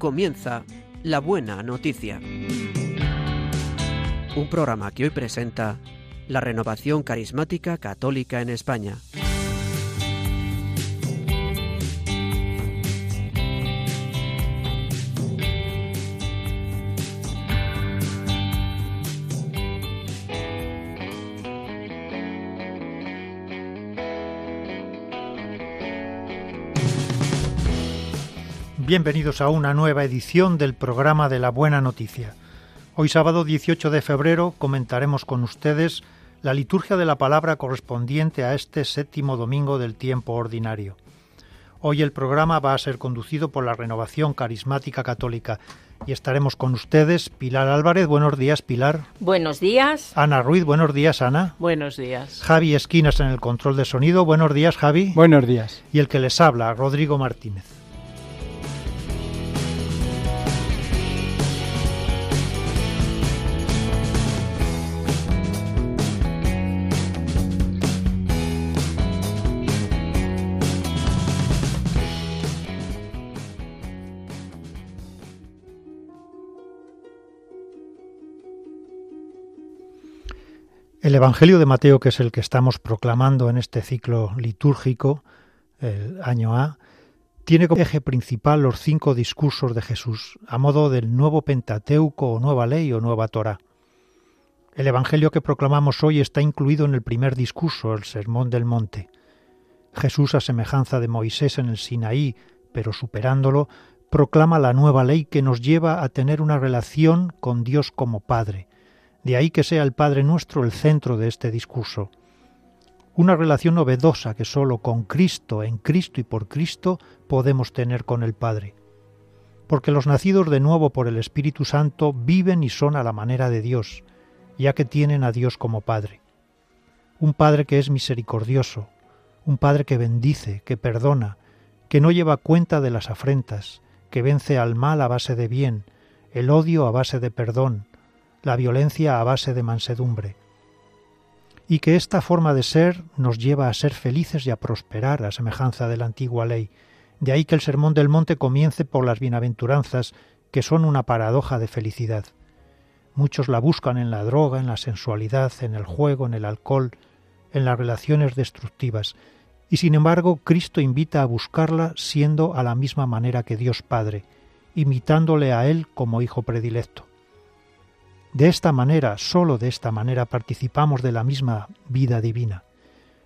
comienza La Buena Noticia. Un programa que hoy presenta la renovación carismática católica en España. Bienvenidos a una nueva edición del programa de la Buena Noticia. Hoy sábado 18 de febrero comentaremos con ustedes la liturgia de la palabra correspondiente a este séptimo domingo del tiempo ordinario. Hoy el programa va a ser conducido por la Renovación Carismática Católica y estaremos con ustedes Pilar Álvarez. Buenos días, Pilar. Buenos días. Ana Ruiz. Buenos días, Ana. Buenos días. Javi Esquinas en el control de sonido. Buenos días, Javi. Buenos días. Y el que les habla, Rodrigo Martínez. El Evangelio de Mateo, que es el que estamos proclamando en este ciclo litúrgico, el año A, tiene como eje principal los cinco discursos de Jesús, a modo del nuevo Pentateuco o nueva ley o nueva Torah. El Evangelio que proclamamos hoy está incluido en el primer discurso, el Sermón del Monte. Jesús, a semejanza de Moisés en el Sinaí, pero superándolo, proclama la nueva ley que nos lleva a tener una relación con Dios como Padre, de ahí que sea el Padre nuestro el centro de este discurso. Una relación novedosa que sólo con Cristo, en Cristo y por Cristo podemos tener con el Padre. Porque los nacidos de nuevo por el Espíritu Santo viven y son a la manera de Dios, ya que tienen a Dios como Padre. Un Padre que es misericordioso, un Padre que bendice, que perdona, que no lleva cuenta de las afrentas, que vence al mal a base de bien, el odio a base de perdón, la violencia a base de mansedumbre, y que esta forma de ser nos lleva a ser felices y a prosperar a semejanza de la antigua ley. De ahí que el Sermón del Monte comience por las bienaventuranzas, que son una paradoja de felicidad. Muchos la buscan en la droga, en la sensualidad, en el juego, en el alcohol, en las relaciones destructivas, y sin embargo Cristo invita a buscarla siendo a la misma manera que Dios Padre, imitándole a Él como Hijo predilecto. De esta manera, sólo de esta manera, participamos de la misma vida divina.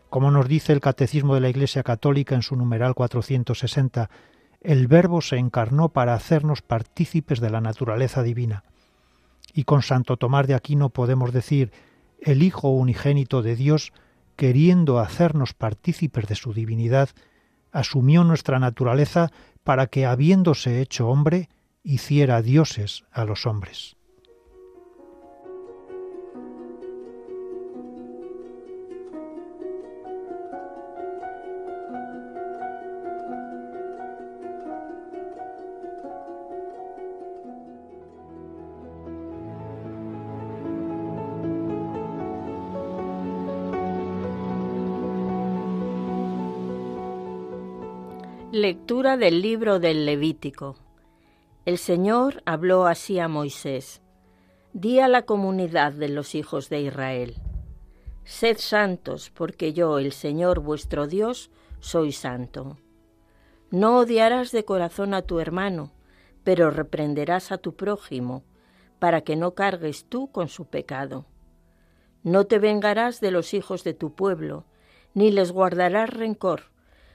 Como nos dice el Catecismo de la Iglesia Católica en su numeral 460, el Verbo se encarnó para hacernos partícipes de la naturaleza divina. Y con Santo Tomás de Aquino podemos decir, el Hijo unigénito de Dios, queriendo hacernos partícipes de su divinidad, asumió nuestra naturaleza para que, habiéndose hecho hombre, hiciera dioses a los hombres. Lectura del libro del Levítico. El Señor habló así a Moisés. Di a la comunidad de los hijos de Israel. Sed santos, porque yo, el Señor vuestro Dios, soy santo. No odiarás de corazón a tu hermano, pero reprenderás a tu prójimo, para que no cargues tú con su pecado. No te vengarás de los hijos de tu pueblo, ni les guardarás rencor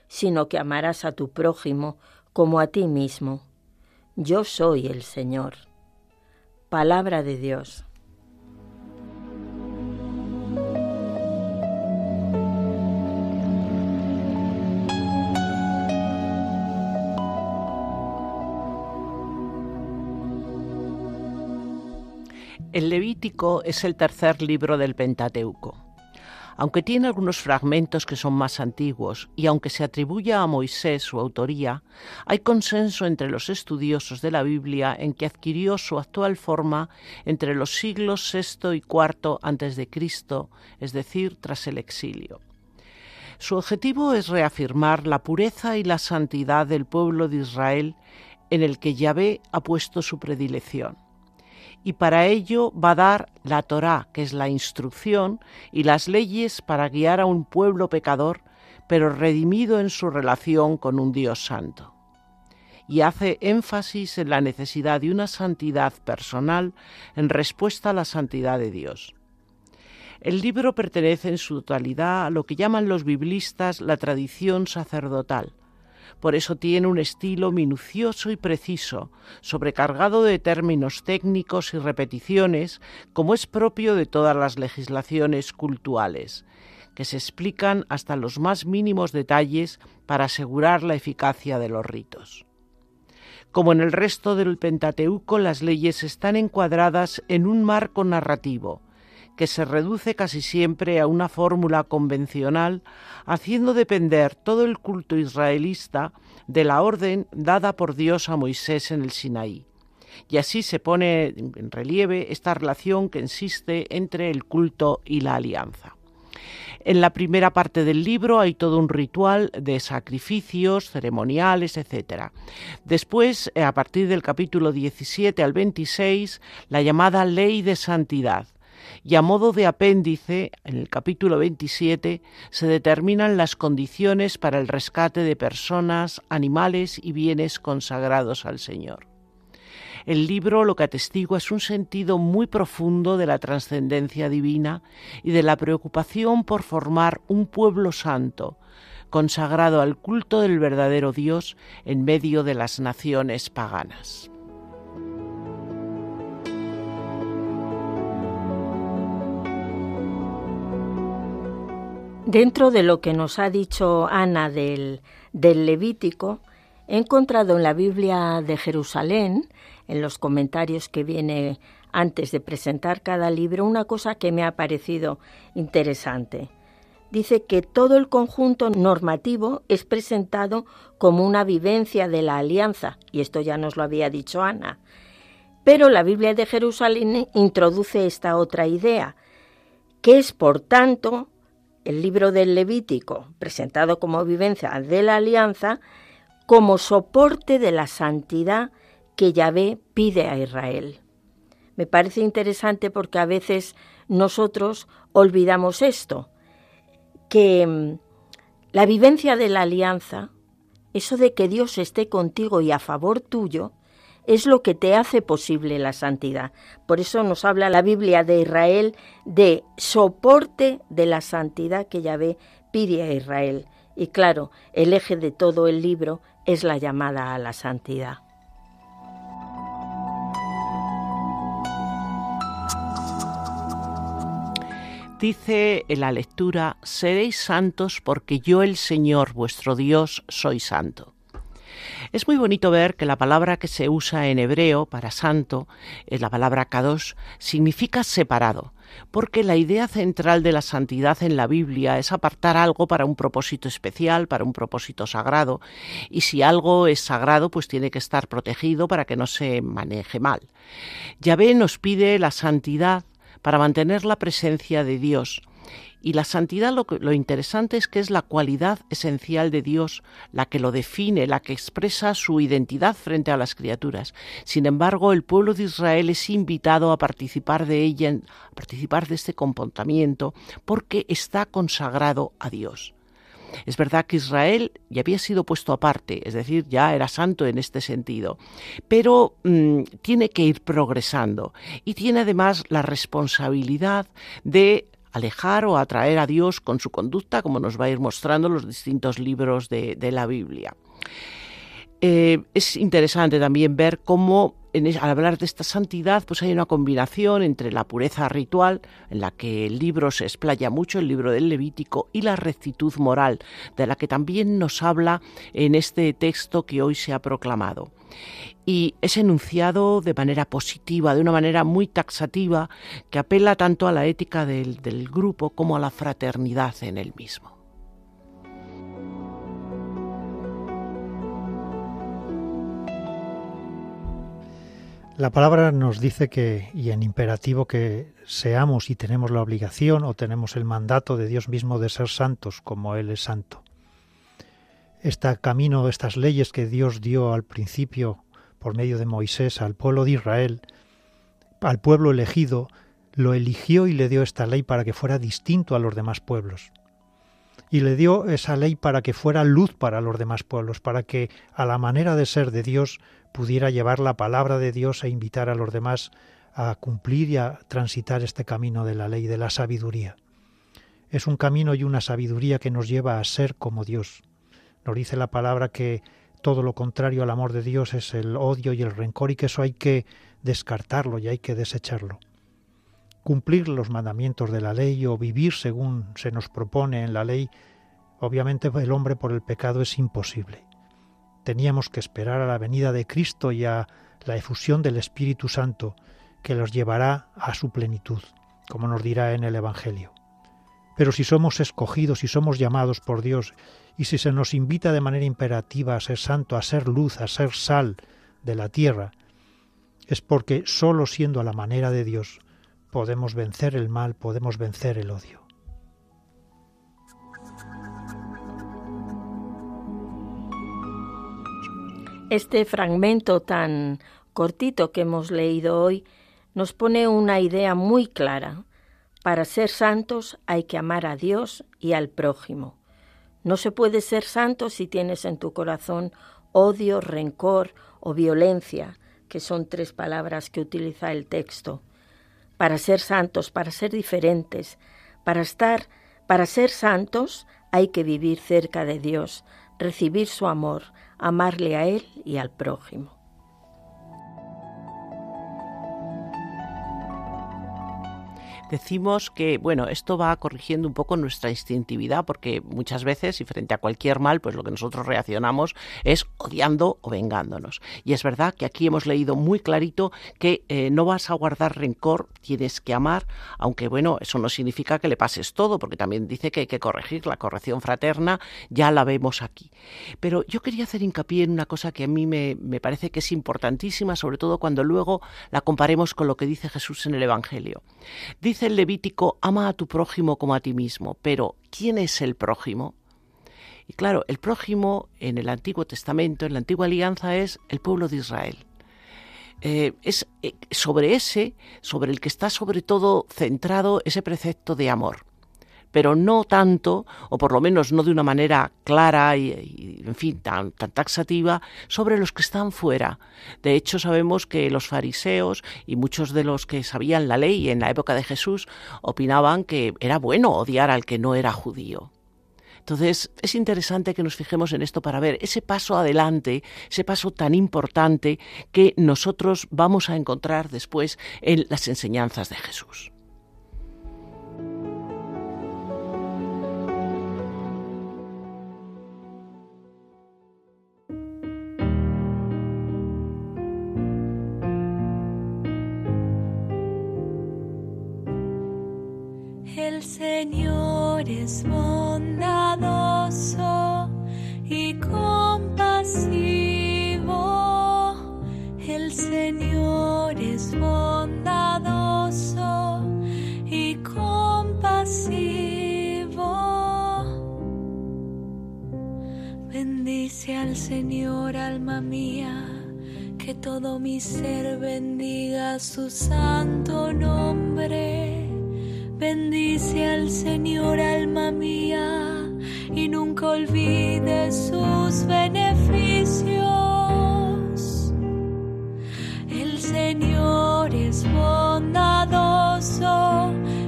sino que amarás a tu prójimo como a ti mismo. Yo soy el Señor. Palabra de Dios. El Levítico es el tercer libro del Pentateuco. Aunque tiene algunos fragmentos que son más antiguos y aunque se atribuya a Moisés su autoría, hay consenso entre los estudiosos de la Biblia en que adquirió su actual forma entre los siglos VI y IV antes de Cristo, es decir, tras el exilio. Su objetivo es reafirmar la pureza y la santidad del pueblo de Israel en el que Yahvé ha puesto su predilección. Y para ello va a dar la Torá, que es la instrucción, y las leyes para guiar a un pueblo pecador, pero redimido en su relación con un Dios santo. Y hace énfasis en la necesidad de una santidad personal en respuesta a la santidad de Dios. El libro pertenece en su totalidad a lo que llaman los biblistas la tradición sacerdotal, por eso tiene un estilo minucioso y preciso, sobrecargado de términos técnicos y repeticiones, como es propio de todas las legislaciones cultuales, que se explican hasta los más mínimos detalles para asegurar la eficacia de los ritos. Como en el resto del Pentateuco, las leyes están encuadradas en un marco narrativo, que se reduce casi siempre a una fórmula convencional, haciendo depender todo el culto israelista de la orden dada por Dios a Moisés en el Sinaí. Y así se pone en relieve esta relación que existe entre el culto y la alianza. En la primera parte del libro hay todo un ritual de sacrificios, ceremoniales, etc. Después, a partir del capítulo 17 al 26, la llamada ley de santidad, y a modo de apéndice, en el capítulo 27, se determinan las condiciones para el rescate de personas, animales y bienes consagrados al Señor. El libro lo que atestigua es un sentido muy profundo de la trascendencia divina y de la preocupación por formar un pueblo santo, consagrado al culto del verdadero Dios en medio de las naciones paganas. Dentro de lo que nos ha dicho Ana del, Levítico, he encontrado en la Biblia de Jerusalén, en los comentarios que viene antes de presentar cada libro, una cosa que me ha parecido interesante. Dice que todo el conjunto normativo es presentado como una vivencia de la alianza, y esto ya nos lo había dicho Ana. Pero la Biblia de Jerusalén introduce esta otra idea, que es, por tanto, el libro del Levítico, presentado como vivencia de la alianza, como soporte de la santidad que Yahvé pide a Israel. Me parece interesante porque a veces nosotros olvidamos esto, que mm, la vivencia de la alianza, eso de que Dios esté contigo y a favor tuyo, es lo que te hace posible la santidad. Por eso nos habla la Biblia de Israel de soporte de la santidad que Yahvé pide a Israel. Y claro, el eje de todo el libro es la llamada a la santidad. Dice en la lectura, seréis santos porque yo el Señor vuestro Dios soy santo. Es muy bonito ver que la palabra que se usa en hebreo para santo, es la palabra kadosh, significa separado, porque la idea central de la santidad en la Biblia es apartar algo para un propósito especial, para un propósito sagrado, y si algo es sagrado, pues tiene que estar protegido para que no se maneje mal. Yahvé nos pide la santidad para mantener la presencia de Dios, y la santidad lo, lo, interesante es que es la cualidad esencial de Dios, la que lo define, la que expresa su identidad frente a las criaturas. Sin embargo, el pueblo de Israel es invitado a participar de ella, a participar de este comportamiento, porque está consagrado a Dios. Es verdad que Israel ya había sido puesto aparte, es decir, ya era santo en este sentido, pero mm, tiene que ir progresando y tiene además la responsabilidad de alejar o atraer a Dios con su conducta, como nos va a ir mostrando los distintos libros de, la Biblia. Eh, es interesante también ver cómo al hablar de esta santidad, pues hay una combinación entre la pureza ritual, en la que el libro se explaya mucho, el libro del Levítico, y la rectitud moral, de la que también nos habla en este texto que hoy se ha proclamado y es enunciado de manera positiva, de una manera muy taxativa, que apela tanto a la ética del, grupo como a la fraternidad en el mismo. La palabra nos dice que, y en imperativo, que seamos y tenemos la obligación o tenemos el mandato de Dios mismo de ser santos como Él es santo. Este camino, estas leyes que Dios dio al principio por medio de Moisés al pueblo de Israel, al pueblo elegido, lo eligió y le dio esta ley para que fuera distinto a los demás pueblos. Y le dio esa ley para que fuera luz para los demás pueblos, para que a la manera de ser de Dios pudiera llevar la palabra de Dios e invitar a los demás a cumplir y a transitar este camino de la ley, de la sabiduría. Es un camino y una sabiduría que nos lleva a ser como Dios. Dice la palabra que todo lo contrario al amor de Dios es el odio y el rencor y que eso hay que descartarlo y hay que desecharlo. Cumplir los mandamientos de la ley o vivir según se nos propone en la ley, obviamente el hombre por el pecado es imposible. Teníamos que esperar a la venida de Cristo y a la efusión del Espíritu Santo, que los llevará a su plenitud, como nos dirá en el Evangelio. Pero si somos escogidos y somos llamados por Dios, y si se nos invita de manera imperativa a ser santo, a ser luz, a ser sal de la tierra, es porque sólo siendo a la manera de Dios podemos vencer el mal, podemos vencer el odio. Este fragmento tan cortito que hemos leído hoy nos pone una idea muy clara. Para ser santos hay que amar a Dios y al prójimo. No se puede ser santo si tienes en tu corazón odio, rencor o violencia, que son tres palabras que utiliza el texto. Para ser santos, para ser diferentes, para estar, para ser santos hay que vivir cerca de Dios, recibir su amor, amarle a Él y al prójimo. Decimos que, bueno, esto va corrigiendo un poco nuestra instintividad, porque muchas veces, y frente a cualquier mal, pues lo que nosotros reaccionamos es odiando o vengándonos. Y es verdad que aquí hemos leído muy clarito que eh, no vas a guardar rencor, tienes que amar, aunque bueno, eso no significa que le pases todo, porque también dice que hay que corregir, la corrección fraterna ya la vemos aquí. Pero yo quería hacer hincapié en una cosa que a mí me, me parece que es importantísima, sobre todo cuando luego la comparemos con lo que dice Jesús en el Evangelio. Dice el Levítico, ama a tu prójimo como a ti mismo, pero ¿quién es el prójimo? Y claro, el prójimo en el Antiguo Testamento, en la Antigua Alianza, es el pueblo de Israel. Eh, es eh, sobre ese, sobre el que está sobre todo centrado ese precepto de amor pero no tanto, o por lo menos no de una manera clara y, en fin, tan, tan, taxativa, sobre los que están fuera. De hecho, sabemos que los fariseos y muchos de los que sabían la ley en la época de Jesús opinaban que era bueno odiar al que no era judío. Entonces, es interesante que nos fijemos en esto para ver ese paso adelante, ese paso tan importante que nosotros vamos a encontrar después en las enseñanzas de Jesús. Señor es bondadoso y compasivo. El Señor es bondadoso y compasivo. Bendice al Señor, alma mía, que todo mi ser bendiga su santo nombre Bendice al Señor, alma mía, y nunca olvide sus beneficios. El Señor es bondadoso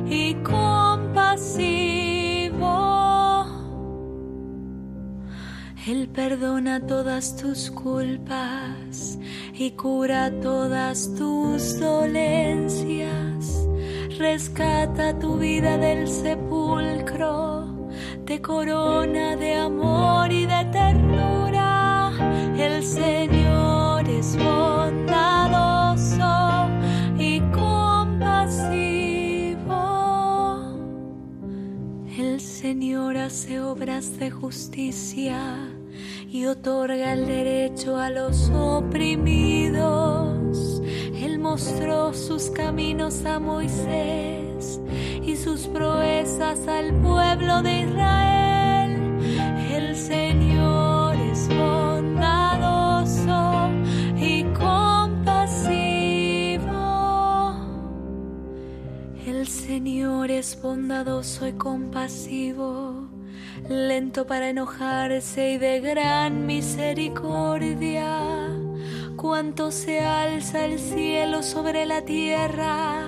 y compasivo. Él perdona todas tus culpas y cura todas tus dolencias rescata tu vida del sepulcro, te corona de amor y de ternura. El Señor es bondadoso y compasivo. El Señor hace obras de justicia y otorga el derecho a los oprimidos mostró sus caminos a Moisés y sus proezas al pueblo de Israel. El Señor es bondadoso y compasivo. El Señor es bondadoso y compasivo, lento para enojarse y de gran misericordia Cuanto se alza el cielo sobre la tierra,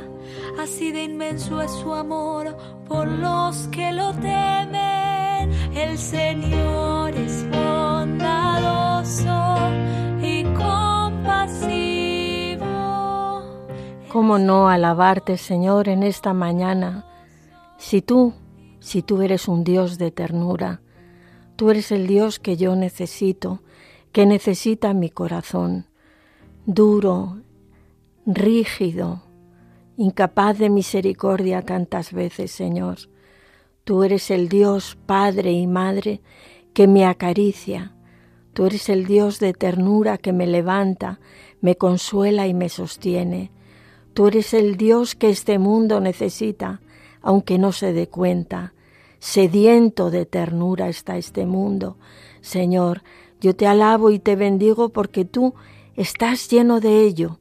así de inmenso es su amor por los que lo temen. El Señor es bondadoso y compasivo. ¿Cómo no alabarte, Señor, en esta mañana? Si tú, si tú eres un Dios de ternura, tú eres el Dios que yo necesito, que necesita mi corazón, duro, rígido, incapaz de misericordia tantas veces, Señor. Tú eres el Dios Padre y Madre que me acaricia. Tú eres el Dios de ternura que me levanta, me consuela y me sostiene. Tú eres el Dios que este mundo necesita, aunque no se dé cuenta. Sediento de ternura está este mundo. Señor, yo te alabo y te bendigo porque tú estás lleno de ello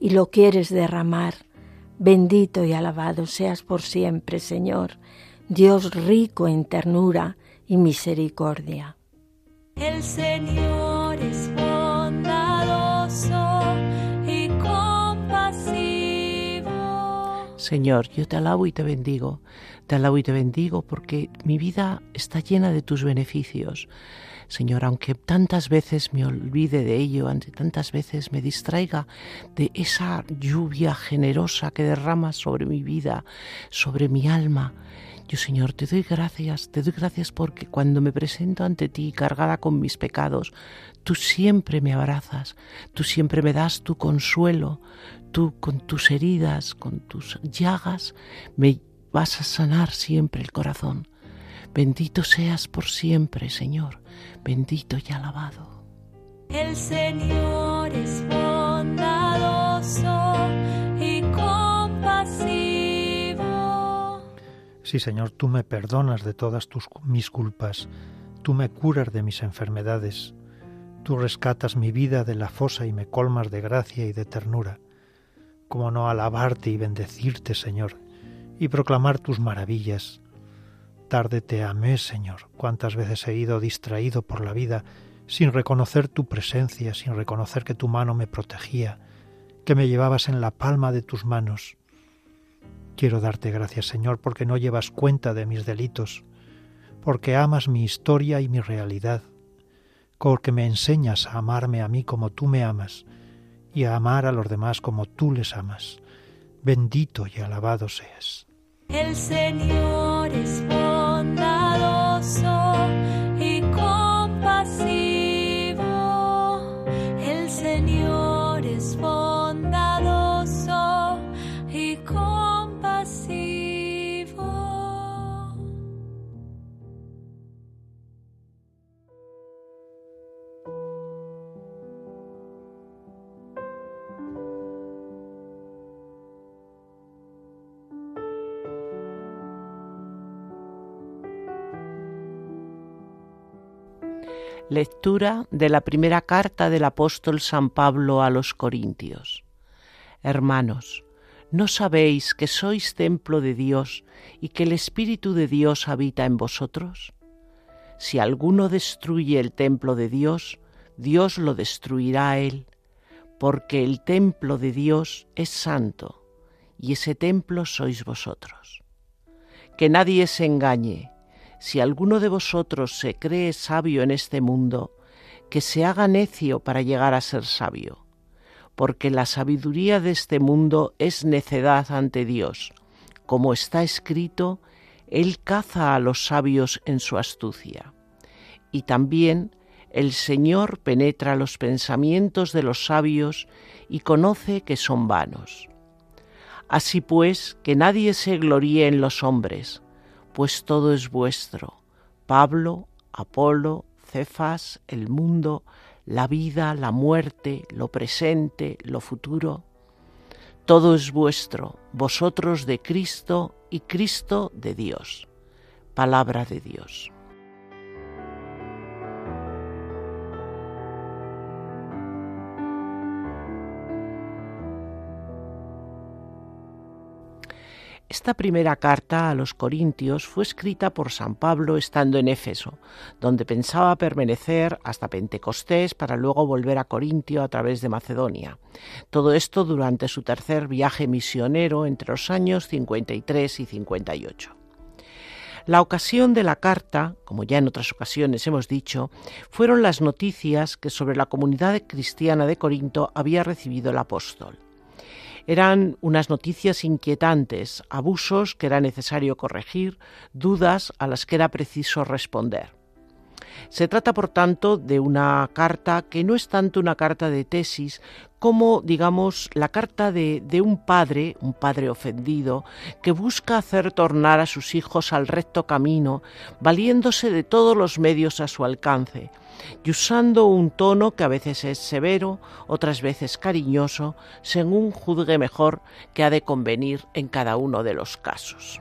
y lo quieres derramar. Bendito y alabado seas por siempre, Señor, Dios rico en ternura y misericordia. El Señor es bondadoso y compasivo. Señor, yo te alabo y te bendigo. Te alabo y te bendigo porque mi vida está llena de tus beneficios. Señor, aunque tantas veces me olvide de ello, aunque tantas veces me distraiga de esa lluvia generosa que derramas sobre mi vida, sobre mi alma, yo, Señor, te doy gracias, te doy gracias porque cuando me presento ante ti cargada con mis pecados, tú siempre me abrazas, tú siempre me das tu consuelo, tú con tus heridas, con tus llagas, me vas a sanar siempre el corazón. Bendito seas por siempre, Señor, bendito y alabado. El Señor es bondadoso y compasivo. Sí, Señor, tú me perdonas de todas tus, mis culpas, tú me curas de mis enfermedades, tú rescatas mi vida de la fosa y me colmas de gracia y de ternura. ¿Cómo no alabarte y bendecirte, Señor, y proclamar tus maravillas? Tarde te amé, Señor. Cuántas veces he ido distraído por la vida sin reconocer tu presencia, sin reconocer que tu mano me protegía, que me llevabas en la palma de tus manos. Quiero darte gracias, Señor, porque no llevas cuenta de mis delitos, porque amas mi historia y mi realidad, porque me enseñas a amarme a mí como tú me amas y a amar a los demás como tú les amas. Bendito y alabado seas. El Señor es bondadoso y compasivo. Lectura de la primera carta del apóstol San Pablo a los Corintios. Hermanos, ¿no sabéis que sois templo de Dios y que el Espíritu de Dios habita en vosotros? Si alguno destruye el templo de Dios, Dios lo destruirá a él, porque el templo de Dios es santo, y ese templo sois vosotros. Que nadie se engañe, si alguno de vosotros se cree sabio en este mundo, que se haga necio para llegar a ser sabio, porque la sabiduría de este mundo es necedad ante Dios. Como está escrito, Él caza a los sabios en su astucia. Y también el Señor penetra los pensamientos de los sabios y conoce que son vanos. Así pues, que nadie se gloríe en los hombres, pues todo es vuestro. Pablo, Apolo, Cefas, el mundo, la vida, la muerte, lo presente, lo futuro. Todo es vuestro, vosotros de Cristo y Cristo de Dios. Palabra de Dios. Esta primera carta a los Corintios fue escrita por San Pablo estando en Éfeso, donde pensaba permanecer hasta Pentecostés para luego volver a Corintio a través de Macedonia. Todo esto durante su tercer viaje misionero entre los años 53 y 58. La ocasión de la carta, como ya en otras ocasiones hemos dicho, fueron las noticias que sobre la comunidad cristiana de Corinto había recibido el apóstol. Eran unas noticias inquietantes, abusos que era necesario corregir, dudas a las que era preciso responder. Se trata, por tanto, de una carta que no es tanto una carta de tesis como, digamos, la carta de, de, un padre, un padre ofendido, que busca hacer tornar a sus hijos al recto camino, valiéndose de todos los medios a su alcance, y usando un tono que a veces es severo, otras veces cariñoso, según juzgue mejor que ha de convenir en cada uno de los casos.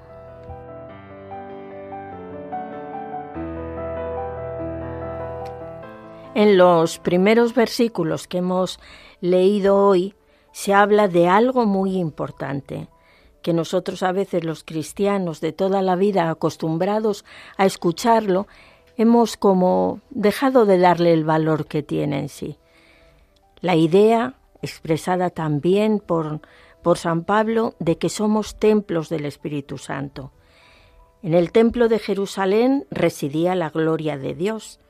En los primeros versículos que hemos leído hoy se habla de algo muy importante, que nosotros a veces los cristianos de toda la vida acostumbrados a escucharlo, hemos como dejado de darle el valor que tiene en sí. La idea, expresada también por, por San Pablo, de que somos templos del Espíritu Santo. En el templo de Jerusalén residía la gloria de Dios,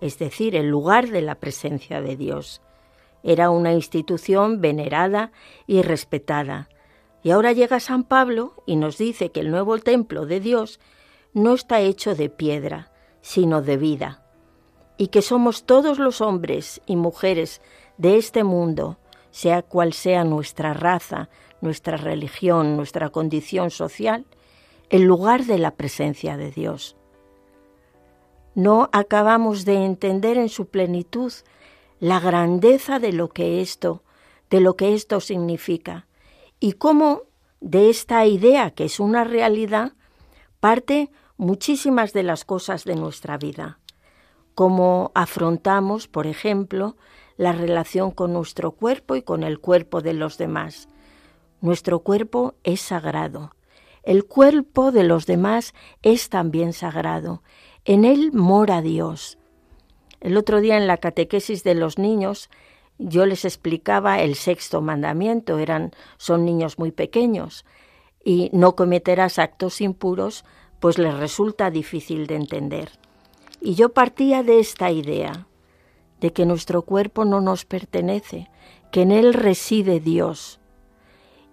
es decir, el lugar de la presencia de Dios. Era una institución venerada y respetada. Y ahora llega San Pablo y nos dice que el nuevo templo de Dios no está hecho de piedra, sino de vida, y que somos todos los hombres y mujeres de este mundo, sea cual sea nuestra raza, nuestra religión, nuestra condición social, el lugar de la presencia de Dios no acabamos de entender en su plenitud la grandeza de lo que esto, de lo que esto significa y cómo de esta idea que es una realidad parte muchísimas de las cosas de nuestra vida. Cómo afrontamos, por ejemplo, la relación con nuestro cuerpo y con el cuerpo de los demás. Nuestro cuerpo es sagrado. El cuerpo de los demás es también sagrado en él mora Dios. El otro día en la catequesis de los niños yo les explicaba el sexto mandamiento, eran son niños muy pequeños y no cometerás actos impuros, pues les resulta difícil de entender. Y yo partía de esta idea de que nuestro cuerpo no nos pertenece, que en él reside Dios.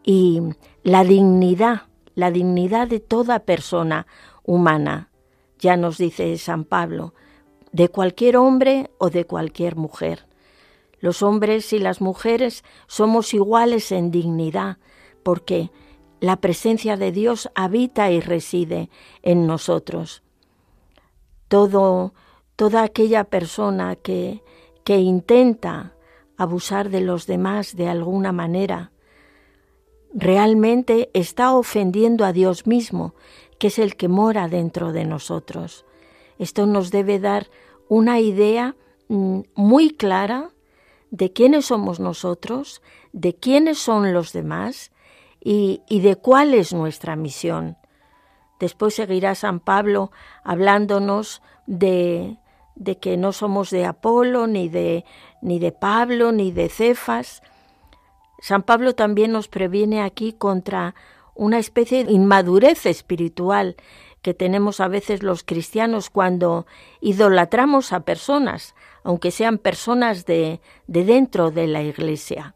Y la dignidad, la dignidad de toda persona humana, ya nos dice San Pablo, de cualquier hombre o de cualquier mujer. Los hombres y las mujeres somos iguales en dignidad, porque la presencia de Dios habita y reside en nosotros. Todo, toda aquella persona que, que intenta abusar de los demás de alguna manera, realmente está ofendiendo a Dios mismo, que es el que mora dentro de nosotros. Esto nos debe dar una idea mm, muy clara de quiénes somos nosotros, de quiénes son los demás y, de cuál es nuestra misión. Después seguirá San Pablo hablándonos de, de que no somos de Apolo, ni de, ni de Pablo, ni de Cefas. San Pablo también nos previene aquí contra una especie de inmadurez espiritual que tenemos a veces los cristianos cuando idolatramos a personas, aunque sean personas de, de dentro de la iglesia.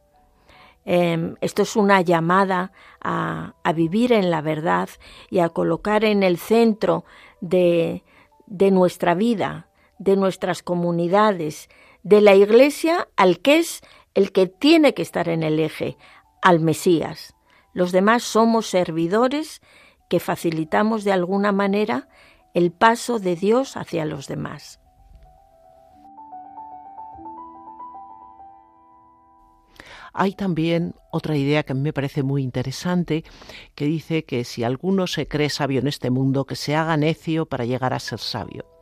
Em, esto es una llamada a, a, vivir en la verdad y a colocar en el centro de, de nuestra vida, de nuestras comunidades, de la iglesia al que es el que tiene que estar en el eje, al Mesías. Los demás somos servidores que facilitamos de alguna manera el paso de Dios hacia los demás. Hay también otra idea que a mí me parece muy interesante, que dice que si alguno se cree sabio en este mundo, que se haga necio para llegar a ser sabio.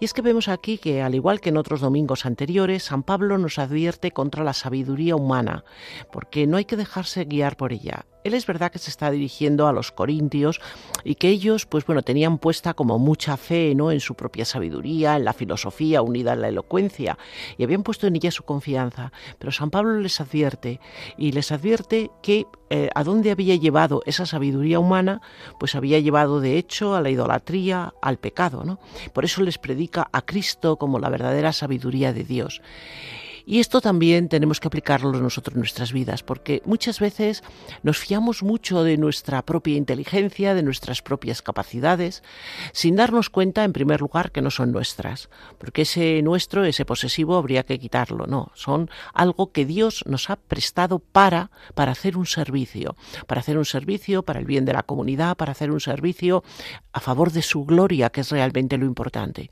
Y es que vemos aquí que, al igual que en otros domingos anteriores, San Pablo nos advierte contra la sabiduría humana, porque no hay que dejarse guiar por ella. Él es verdad que se está dirigiendo a los corintios y que ellos, pues bueno, tenían puesta como mucha fe ¿no? en su propia sabiduría, en la filosofía unida a la elocuencia, y habían puesto en ella su confianza. Pero San Pablo les advierte, y les advierte que eh, a dónde había llevado esa sabiduría humana, pues había llevado de hecho a la idolatría, al pecado. ¿no? Por eso les predica a Cristo como la verdadera sabiduría de Dios. Y esto también tenemos que aplicarlo nosotros en nuestras vidas, porque muchas veces nos fiamos mucho de nuestra propia inteligencia, de nuestras propias capacidades, sin darnos cuenta, en primer lugar, que no son nuestras, porque ese nuestro, ese posesivo, habría que quitarlo, no, son algo que Dios nos ha prestado para, para hacer un servicio, para hacer un servicio para el bien de la comunidad, para hacer un servicio a favor de su gloria, que es realmente lo importante.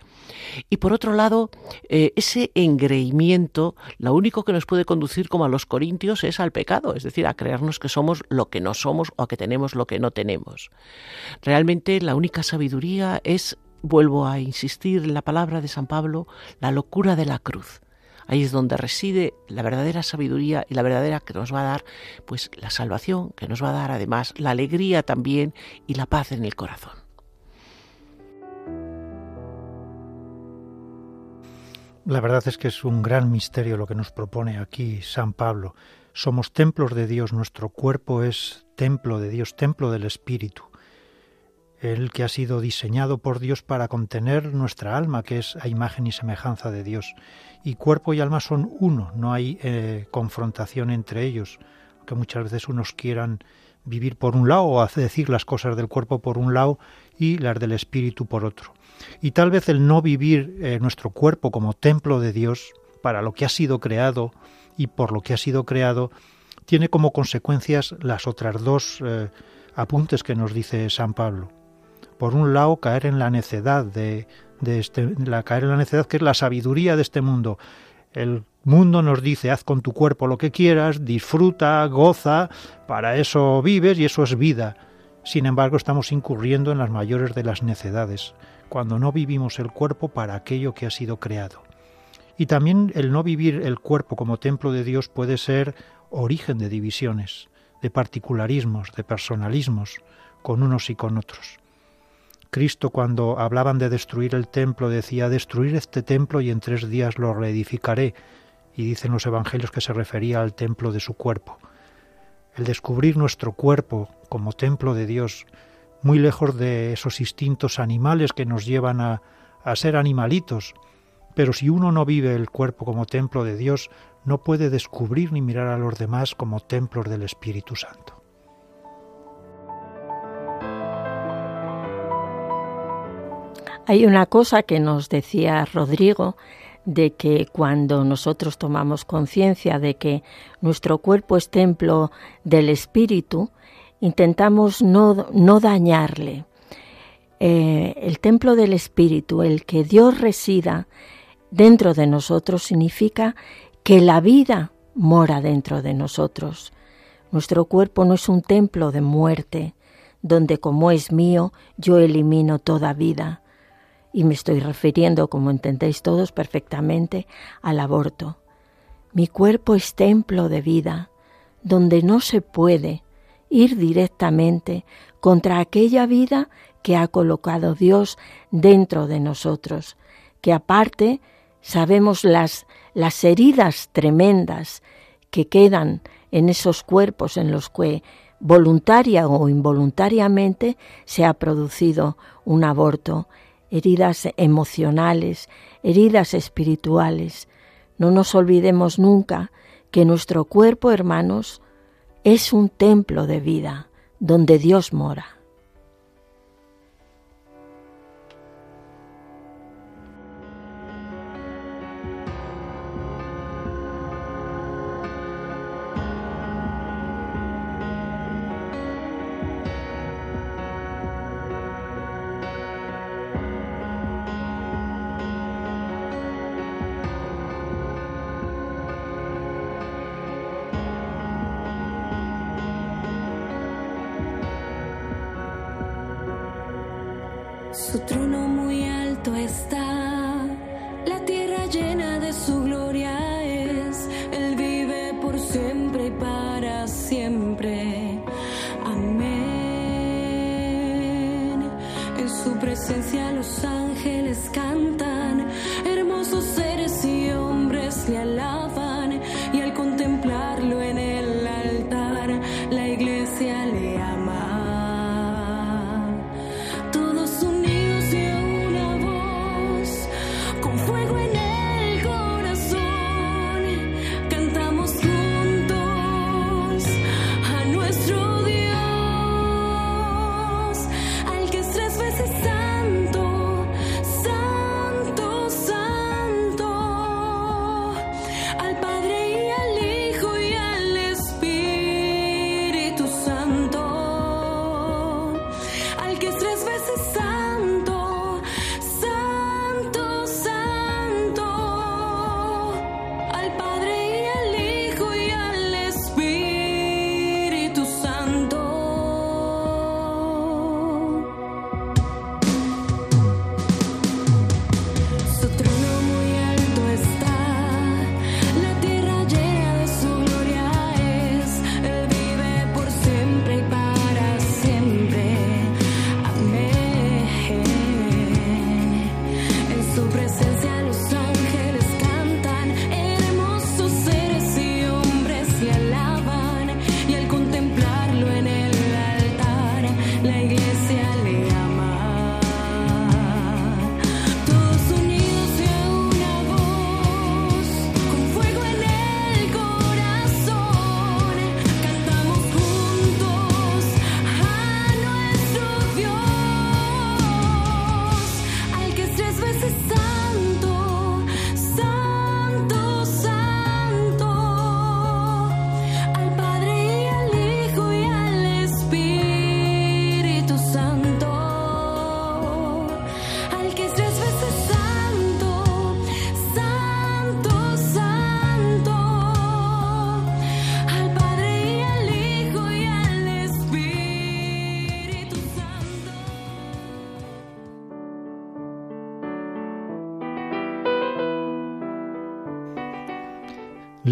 Y por otro lado, eh, ese engreimiento lo único que nos puede conducir como a los corintios es al pecado, es decir, a creernos que somos lo que no somos o a que tenemos lo que no tenemos. Realmente la única sabiduría es, vuelvo a insistir en la palabra de San Pablo, la locura de la cruz. Ahí es donde reside la verdadera sabiduría y la verdadera que nos va a dar pues la salvación, que nos va a dar además la alegría también y la paz en el corazón. La verdad es que es un gran misterio lo que nos propone aquí San Pablo. Somos templos de Dios, nuestro cuerpo es templo de Dios, templo del Espíritu. El que ha sido diseñado por Dios para contener nuestra alma, que es a imagen y semejanza de Dios. Y cuerpo y alma son uno, no hay eh, confrontación entre ellos, aunque muchas veces unos quieran vivir por un lado o decir las cosas del cuerpo por un lado y las del espíritu por otro. Y tal vez el no vivir eh, nuestro cuerpo como templo de Dios para lo que ha sido creado y por lo que ha sido creado, tiene como consecuencias las otras dos eh, apuntes que nos dice San Pablo. Por un lado, caer en la necedad de, este, la caer en la necedad que es la sabiduría de este mundo. El mundo nos dice haz con tu cuerpo lo que quieras, disfruta, goza, para eso vives y eso es vida. Sin embargo, estamos incurriendo en las mayores de las necedades cuando no vivimos el cuerpo para aquello que ha sido creado. Y también el no vivir el cuerpo como templo de Dios puede ser origen de divisiones, de particularismos, de personalismos, con unos y con otros. Cristo cuando hablaban de destruir el templo decía, destruir este templo y en tres días lo reedificaré, y dicen los evangelios que se refería al templo de su cuerpo. El descubrir nuestro cuerpo como templo de Dios muy lejos de esos instintos animales que nos llevan a, ser animalitos. Pero si uno no vive el cuerpo como templo de Dios, no puede descubrir ni mirar a los demás como templos del Espíritu Santo. Hay una cosa que nos decía Rodrigo, de que cuando nosotros tomamos conciencia de que nuestro cuerpo es templo del Espíritu, intentamos no, no dañarle. Eh, el templo del Espíritu, el que Dios resida dentro de nosotros, significa que la vida mora dentro de nosotros. Nuestro cuerpo no es un templo de muerte, donde como es mío, yo elimino toda vida. Y me estoy refiriendo, como entendéis todos perfectamente, al aborto. Mi cuerpo es templo de vida, donde no se puede ir directamente contra aquella vida que ha colocado Dios dentro de nosotros, que aparte sabemos las, las heridas tremendas que quedan en esos cuerpos en los que voluntaria o involuntariamente se ha producido un aborto, heridas emocionales, heridas espirituales. No nos olvidemos nunca que nuestro cuerpo, hermanos, es un templo de vida donde Dios mora.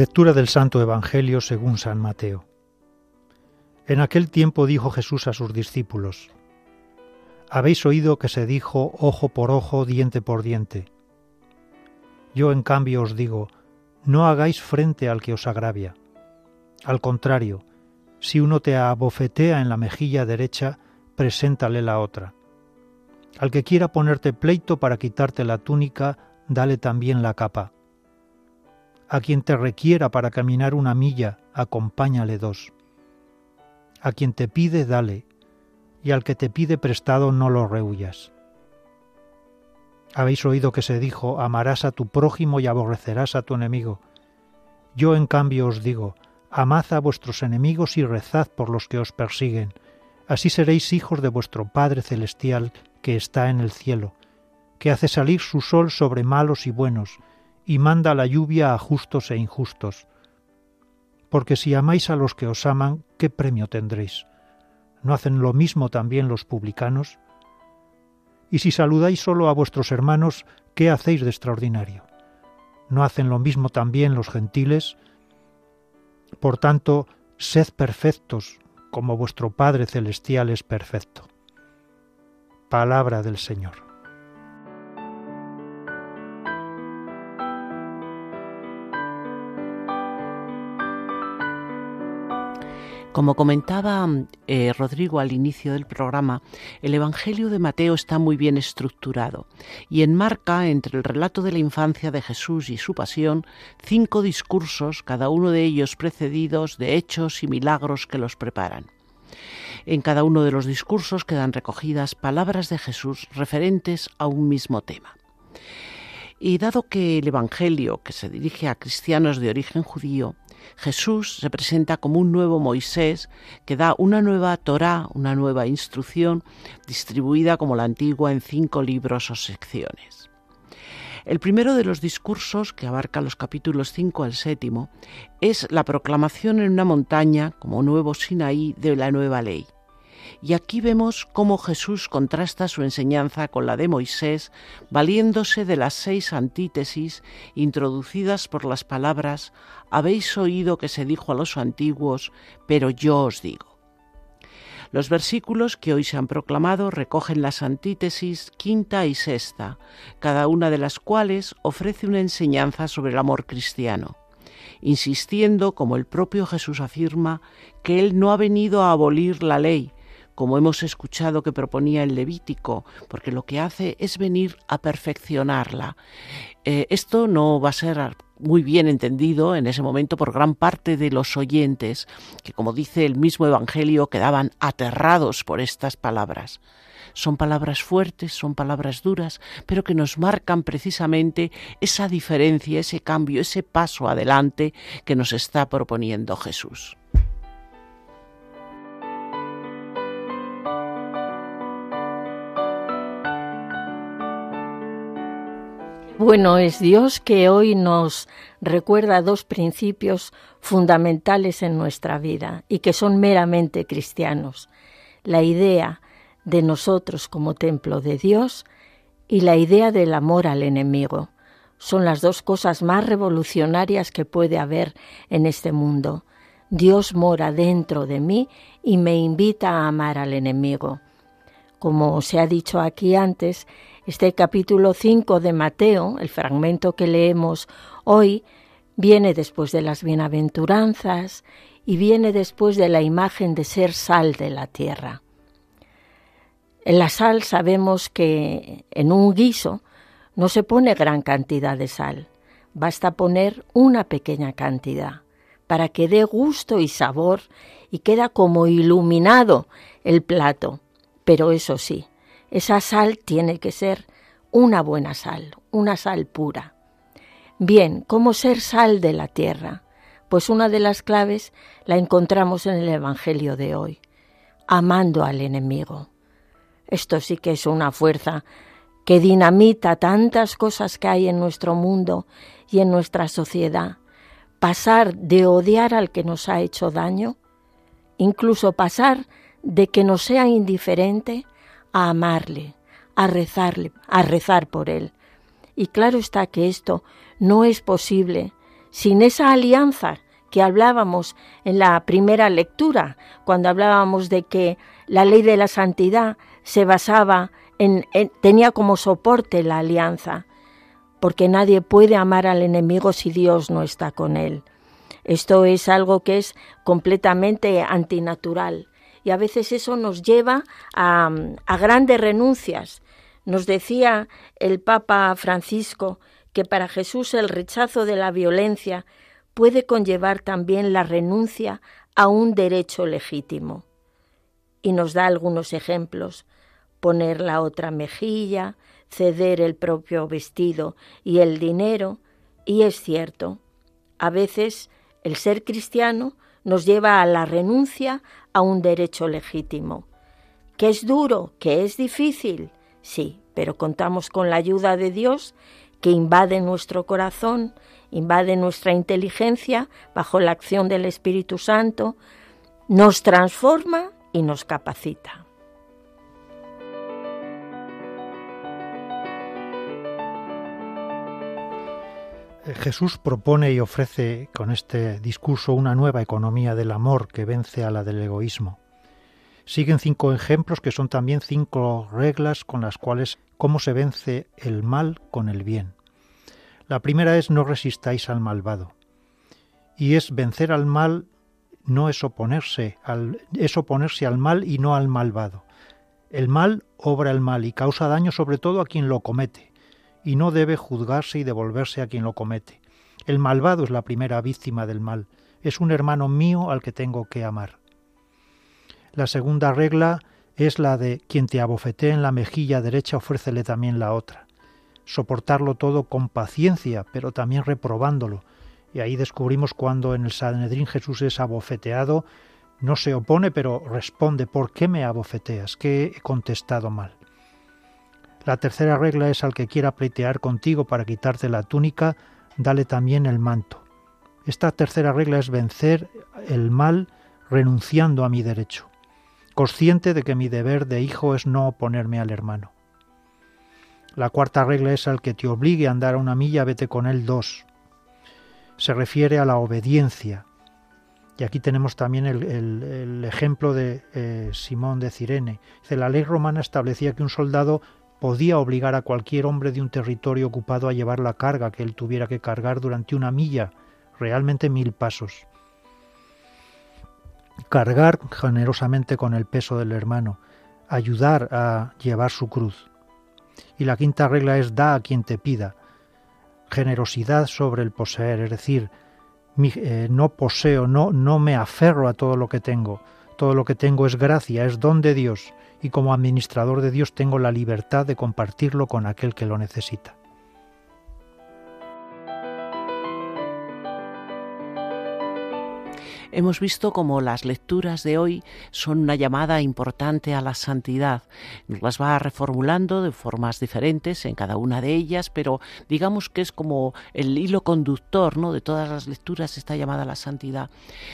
Lectura del Santo Evangelio según San Mateo. En aquel tiempo dijo Jesús a sus discípulos, Habéis oído que se dijo ojo por ojo, diente por diente. Yo en cambio os digo, no hagáis frente al que os agravia. Al contrario, si uno te abofetea en la mejilla derecha, preséntale la otra. Al que quiera ponerte pleito para quitarte la túnica, dale también la capa. A quien te requiera para caminar una milla, acompáñale dos. A quien te pide, dale, y al que te pide prestado no lo rehuyas. Habéis oído que se dijo, amarás a tu prójimo y aborrecerás a tu enemigo. Yo en cambio os digo, amad a vuestros enemigos y rezad por los que os persiguen. Así seréis hijos de vuestro Padre Celestial que está en el cielo, que hace salir su sol sobre malos y buenos, y manda la lluvia a justos e injustos. Porque si amáis a los que os aman, ¿qué premio tendréis? ¿No hacen lo mismo también los publicanos? Y si saludáis solo a vuestros hermanos, ¿qué hacéis de extraordinario? ¿No hacen lo mismo también los gentiles? Por tanto, sed perfectos, como vuestro Padre Celestial es perfecto. Palabra del Señor. Como comentaba eh, Rodrigo al inicio del programa, el Evangelio de Mateo está muy bien estructurado y enmarca entre el relato de la infancia de Jesús y su pasión cinco discursos, cada uno de ellos precedidos de hechos y milagros que los preparan. En cada uno de los discursos quedan recogidas palabras de Jesús referentes a un mismo tema. Y dado que el Evangelio, que se dirige a cristianos de origen judío, Jesús se presenta como un nuevo Moisés que da una nueva Torá, una nueva instrucción, distribuida como la antigua en cinco libros o secciones. El primero de los discursos, que abarca los capítulos 5 al 7, es la proclamación en una montaña como nuevo Sinaí de la nueva ley. Y aquí vemos cómo Jesús contrasta su enseñanza con la de Moisés, valiéndose de las seis antítesis introducidas por las palabras Habéis oído que se dijo a los antiguos, pero yo os digo. Los versículos que hoy se han proclamado recogen las antítesis quinta y sexta, cada una de las cuales ofrece una enseñanza sobre el amor cristiano insistiendo, como el propio Jesús afirma, que Él no ha venido a abolir la ley, como hemos escuchado que proponía el Levítico, porque lo que hace es venir a perfeccionarla. Eh, esto no va a ser muy bien entendido en ese momento por gran parte de los oyentes, que como dice el mismo Evangelio, quedaban aterrados por estas palabras. Son palabras fuertes, son palabras duras, pero que nos marcan precisamente esa diferencia, ese cambio, ese paso adelante que nos está proponiendo Jesús. Bueno es Dios que hoy nos recuerda dos principios fundamentales en nuestra vida y que son meramente cristianos. La idea de nosotros como templo de Dios y la idea del amor al enemigo. Son las dos cosas más revolucionarias que puede haber en este mundo. Dios mora dentro de mí y me invita a amar al enemigo. Como se ha dicho aquí antes, este capítulo 5 de Mateo, el fragmento que leemos hoy, viene después de las bienaventuranzas y viene después de la imagen de ser sal de la tierra. En la sal sabemos que en un guiso no se pone gran cantidad de sal, basta poner una pequeña cantidad para que dé gusto y sabor y queda como iluminado el plato. Pero eso sí, esa sal tiene que ser una buena sal, una sal pura. Bien, ¿cómo ser sal de la tierra? Pues una de las claves la encontramos en el Evangelio de hoy, amando al enemigo. Esto sí que es una fuerza que dinamita tantas cosas que hay en nuestro mundo y en nuestra sociedad. Pasar de odiar al que nos ha hecho daño, incluso pasar de que nos sea indiferente a amarle, a rezarle, a rezar por él. Y claro está que esto no es posible sin esa alianza que hablábamos en la primera lectura, cuando hablábamos de que la ley de la santidad se basaba en, tenía como soporte la alianza, porque nadie puede amar al enemigo si Dios no está con él. Esto es algo que es completamente antinatural y a veces eso nos lleva a, a grandes renuncias. Nos decía el Papa Francisco que para Jesús el rechazo de la violencia puede conllevar también la renuncia a un derecho legítimo. Y nos da algunos ejemplos poner la otra mejilla, ceder el propio vestido y el dinero, y es cierto, a veces el ser cristiano nos lleva a la renuncia a un derecho legítimo. ¿Que es duro? ¿Que es difícil? Sí, pero contamos con la ayuda de Dios que invade nuestro corazón, invade nuestra inteligencia bajo la acción del Espíritu Santo, nos transforma y nos capacita. Jesús propone y ofrece con este discurso una nueva economía del amor que vence a la del egoísmo. Siguen cinco ejemplos que son también cinco reglas con las cuales cómo se vence el mal con el bien. La primera es no resistáis al malvado. Y es vencer al mal no es oponerse al es oponerse al mal y no al malvado. El mal obra el mal y causa daño sobre todo a quien lo comete y no debe juzgarse y devolverse a quien lo comete. El malvado es la primera víctima del mal, es un hermano mío al que tengo que amar. La segunda regla es la de quien te abofetee en la mejilla derecha, ofrécele también la otra. Soportarlo todo con paciencia, pero también reprobándolo. Y ahí descubrimos cuando en el Sanedrín Jesús es abofeteado, no se opone, pero responde, ¿por qué me abofeteas? ¿Qué he contestado mal? La tercera regla es al que quiera pleitear contigo para quitarte la túnica, dale también el manto. Esta tercera regla es vencer el mal renunciando a mi derecho, consciente de que mi deber de hijo es no oponerme al hermano. La cuarta regla es al que te obligue a andar a una milla, vete con él dos. Se refiere a la obediencia. Y aquí tenemos también el, ejemplo de eh, Simón de Cirene. Dice, la ley romana establecía que un soldado podía obligar a cualquier hombre de un territorio ocupado a llevar la carga que él tuviera que cargar durante una milla, realmente mil pasos. Cargar generosamente con el peso del hermano, ayudar a llevar su cruz. Y la quinta regla es da a quien te pida. Generosidad sobre el poseer, es decir, eh, no poseo, no, no me aferro a todo lo que tengo. Todo lo que tengo es gracia, es don de Dios y como administrador de Dios tengo la libertad de compartirlo con aquel que lo necesita. Hemos visto como las lecturas de hoy son una llamada importante a la santidad. Nos las va reformulando de formas diferentes en cada una de ellas, pero digamos que es como el hilo conductor ¿no? de todas las lecturas, esta llamada a la santidad.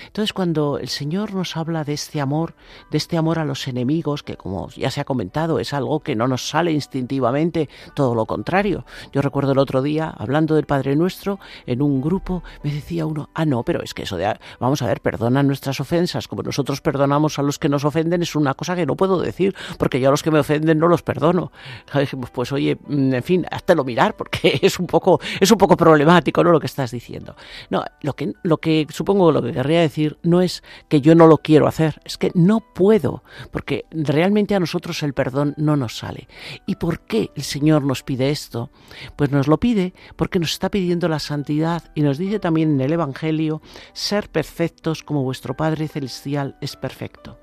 Entonces, cuando el Señor nos habla de este amor, de este amor a los enemigos, que como ya se ha comentado, es algo que no nos sale instintivamente, todo lo contrario. Yo recuerdo el otro día, hablando del Padre Nuestro, en un grupo, me decía uno, ah, no, pero es que eso de, vamos a ver, perdona nuestras ofensas como nosotros perdonamos a los que nos ofenden es una cosa que no puedo decir, porque yo a los que me ofenden no los perdono. Pues oye, mm, en fin, lo mirar, porque es un poco, es un poco problemático ¿no? lo que estás diciendo. No, lo que, lo que supongo lo que querría decir no es que yo no lo quiero hacer, es que no puedo, porque realmente a nosotros el perdón no nos sale. ¿Y por qué el Señor nos pide esto? Pues nos lo pide porque nos está pidiendo la santidad y nos dice también en el Evangelio ser perfectos como vuestro Padre Celestial es perfecto.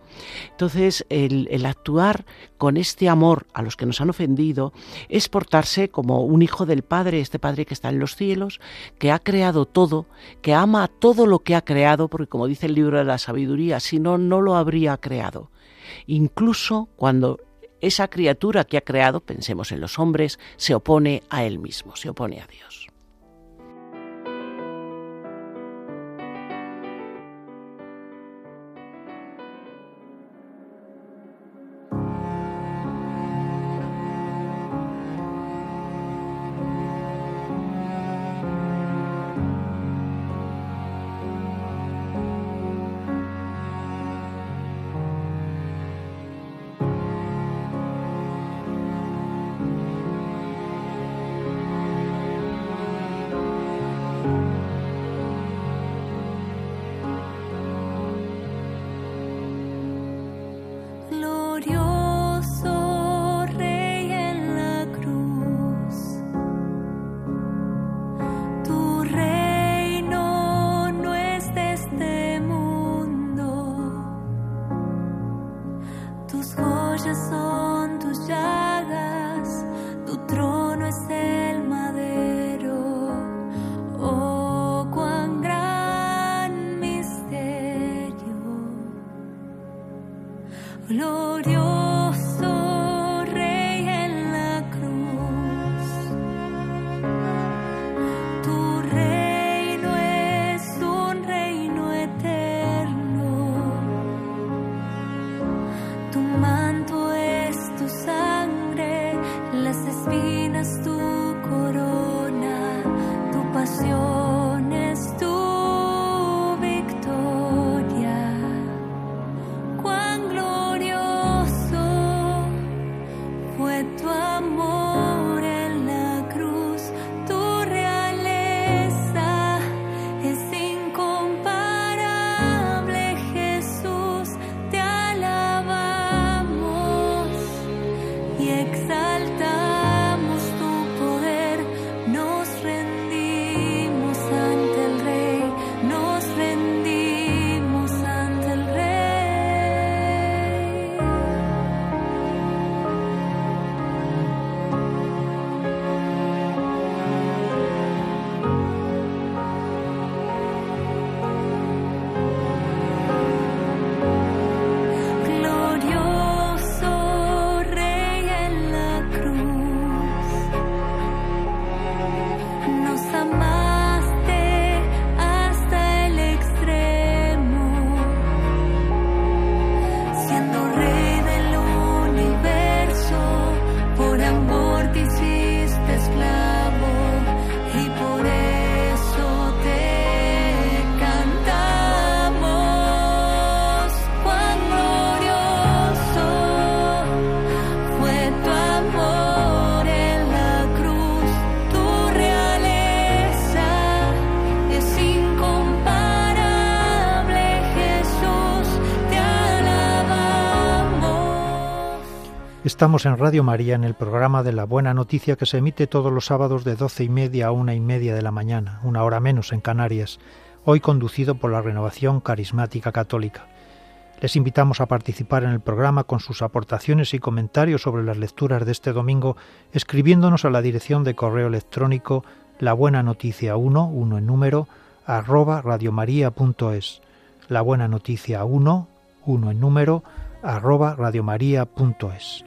Entonces, el, el, actuar con este amor a los que nos han ofendido es portarse como un hijo del Padre, este Padre que está en los cielos, que ha creado todo, que ama todo lo que ha creado, porque como dice el libro de la sabiduría, si no, no lo habría creado. Incluso cuando esa criatura que ha creado, pensemos en los hombres, se opone a él mismo, se opone a Dios. Estamos en Radio María en el programa de la Buena Noticia que se emite todos los sábados de doce y media a una y media de la mañana, una hora menos en Canarias, hoy conducido por la Renovación Carismática Católica. Les invitamos a participar en el programa con sus aportaciones y comentarios sobre las lecturas de este domingo, escribiéndonos a la dirección de correo electrónico la buena noticia 1, 1 en número, arroba radiomaria.es. La buena noticia 1, 1 en número, arroba radiomaria.es.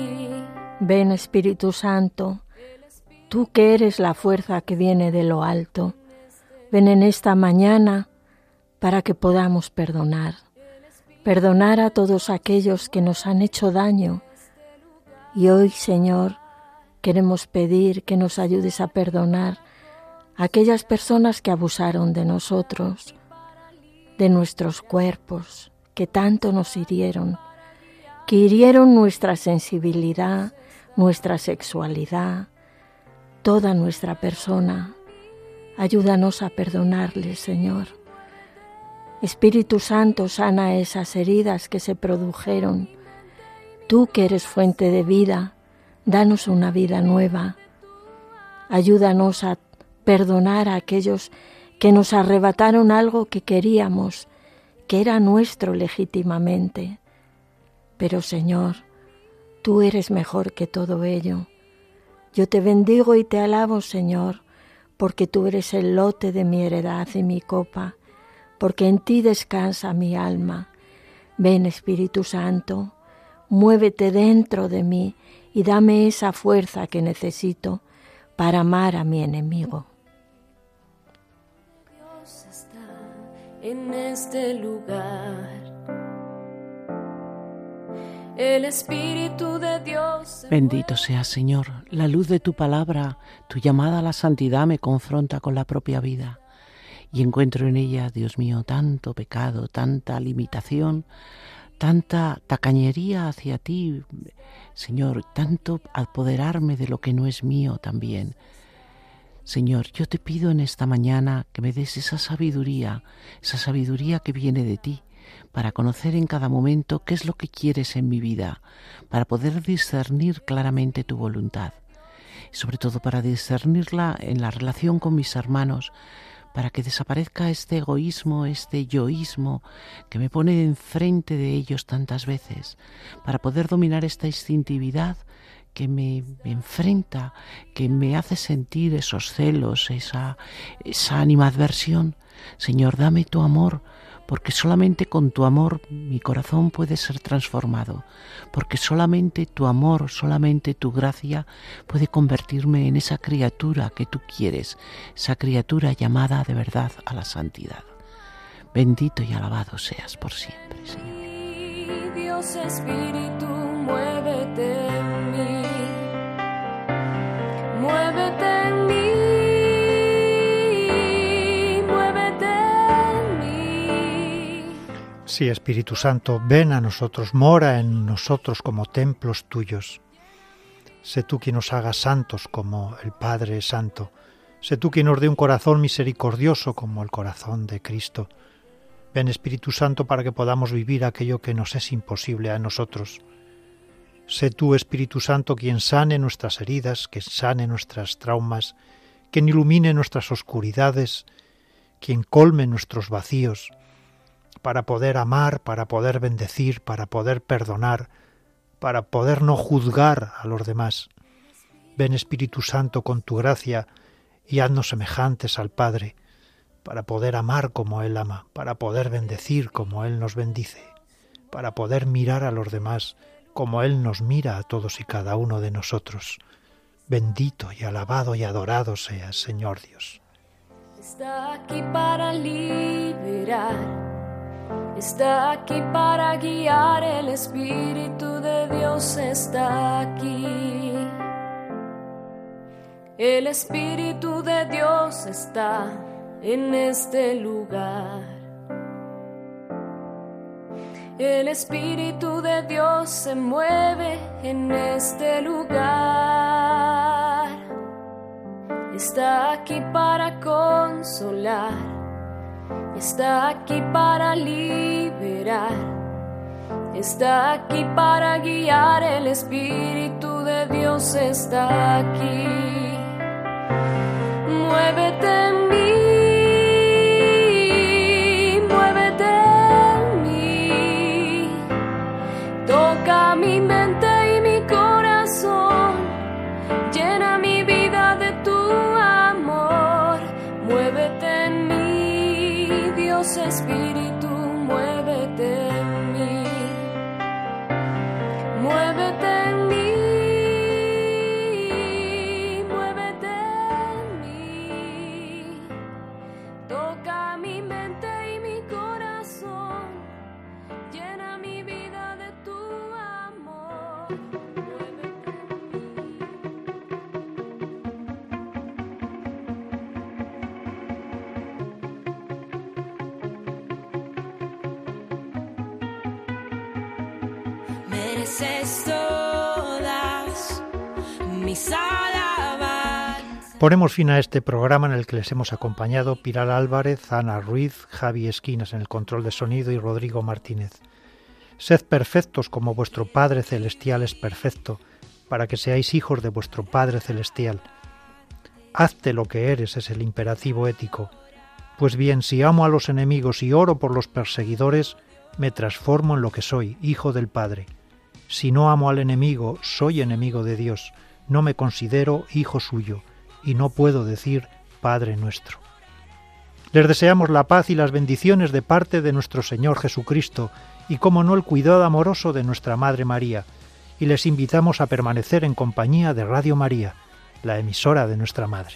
Ven Espíritu Santo, tú que eres la fuerza que viene de lo alto. Ven en esta mañana para que podamos perdonar, perdonar a todos aquellos que nos han hecho daño. Y hoy, Señor, queremos pedir que nos ayudes a perdonar a aquellas personas que abusaron de nosotros, de nuestros cuerpos, que tanto nos hirieron, que hirieron nuestra sensibilidad, nuestra sexualidad, toda nuestra persona. Ayúdanos a perdonarles, Señor. Espíritu Santo, sana esas heridas que se produjeron. Tú que eres fuente de vida, danos una vida nueva. Ayúdanos a perdonar a aquellos que nos arrebataron algo que queríamos, que era nuestro legítimamente. Pero Señor, tú eres mejor que todo ello. Yo te bendigo y te alabo, Señor, porque tú eres el lote de mi heredad y mi copa porque en ti descansa mi alma. Ven Espíritu Santo, muévete dentro de mí y dame esa fuerza que necesito para amar a mi enemigo. Dios está en este lugar. El Espíritu de Dios. Bendito sea, Señor. La luz de tu palabra, tu llamada a la santidad me confronta con la propia vida y encuentro en ella, Dios mío, tanto pecado, tanta limitación, tanta tacañería hacia ti, Señor, tanto apoderarme de lo que no es mío también. Señor, yo te pido en esta mañana que me des esa sabiduría, esa sabiduría que viene de ti, para conocer en cada momento qué es lo que quieres en mi vida, para poder discernir claramente tu voluntad, sobre todo para discernirla en la relación con mis hermanos, para que desaparezca este egoísmo, este yoísmo que me pone enfrente de ellos tantas veces, para poder dominar esta instintividad que me, enfrenta, que me hace sentir esos celos, esa, esa animadversión. Señor, dame tu amor porque solamente con tu amor mi corazón puede ser transformado, porque solamente tu amor, solamente tu gracia puede convertirme en esa criatura que tú quieres, esa criatura llamada de verdad a la santidad. Bendito y alabado seas por siempre, Señor. Sí, Espíritu Santo, ven a nosotros, mora en nosotros como templos tuyos. Sé tú quien nos haga santos como el Padre santo. Sé tú quien nos dé un corazón misericordioso como el corazón de Cristo. Ven Espíritu Santo para que podamos vivir aquello que nos es imposible a nosotros. Sé tú, Espíritu Santo, quien sane nuestras heridas, que sane nuestras traumas, quien ilumine nuestras oscuridades, quien colme nuestros vacíos, para poder amar, para poder bendecir, para poder perdonar, para poder no juzgar a los demás. Ven Espíritu Santo con tu gracia y haznos semejantes al Padre, para poder amar como Él ama, para poder bendecir como Él nos bendice, para poder mirar a los demás como Él nos mira a todos y cada uno de nosotros. Bendito y alabado y adorado seas, Señor Dios. Está aquí para liberar está aquí para guiar, el Espíritu de Dios está aquí. El Espíritu de Dios está en este lugar. El Espíritu de Dios se mueve en este lugar. Está aquí para consolar está aquí para liberar, está aquí para guiar, el Espíritu de Dios está aquí. Muévete en mí, Ponemos fin a este programa en el que les hemos acompañado Pilar Álvarez, Ana Ruiz, Javi Esquinas en el control de sonido y Rodrigo Martínez. Sed perfectos como vuestro Padre Celestial es perfecto, para que seáis hijos de vuestro Padre Celestial. Hazte lo que eres es el imperativo ético. Pues bien, si amo a los enemigos y oro por los perseguidores, me transformo en lo que soy, hijo del Padre. Si no amo al enemigo, soy enemigo de Dios, no me considero hijo suyo, y no puedo decir Padre nuestro. Les deseamos la paz y las bendiciones de parte de nuestro Señor Jesucristo, y como no el cuidado amoroso de nuestra Madre María, y les invitamos a permanecer en compañía de Radio María, la emisora de nuestra Madre.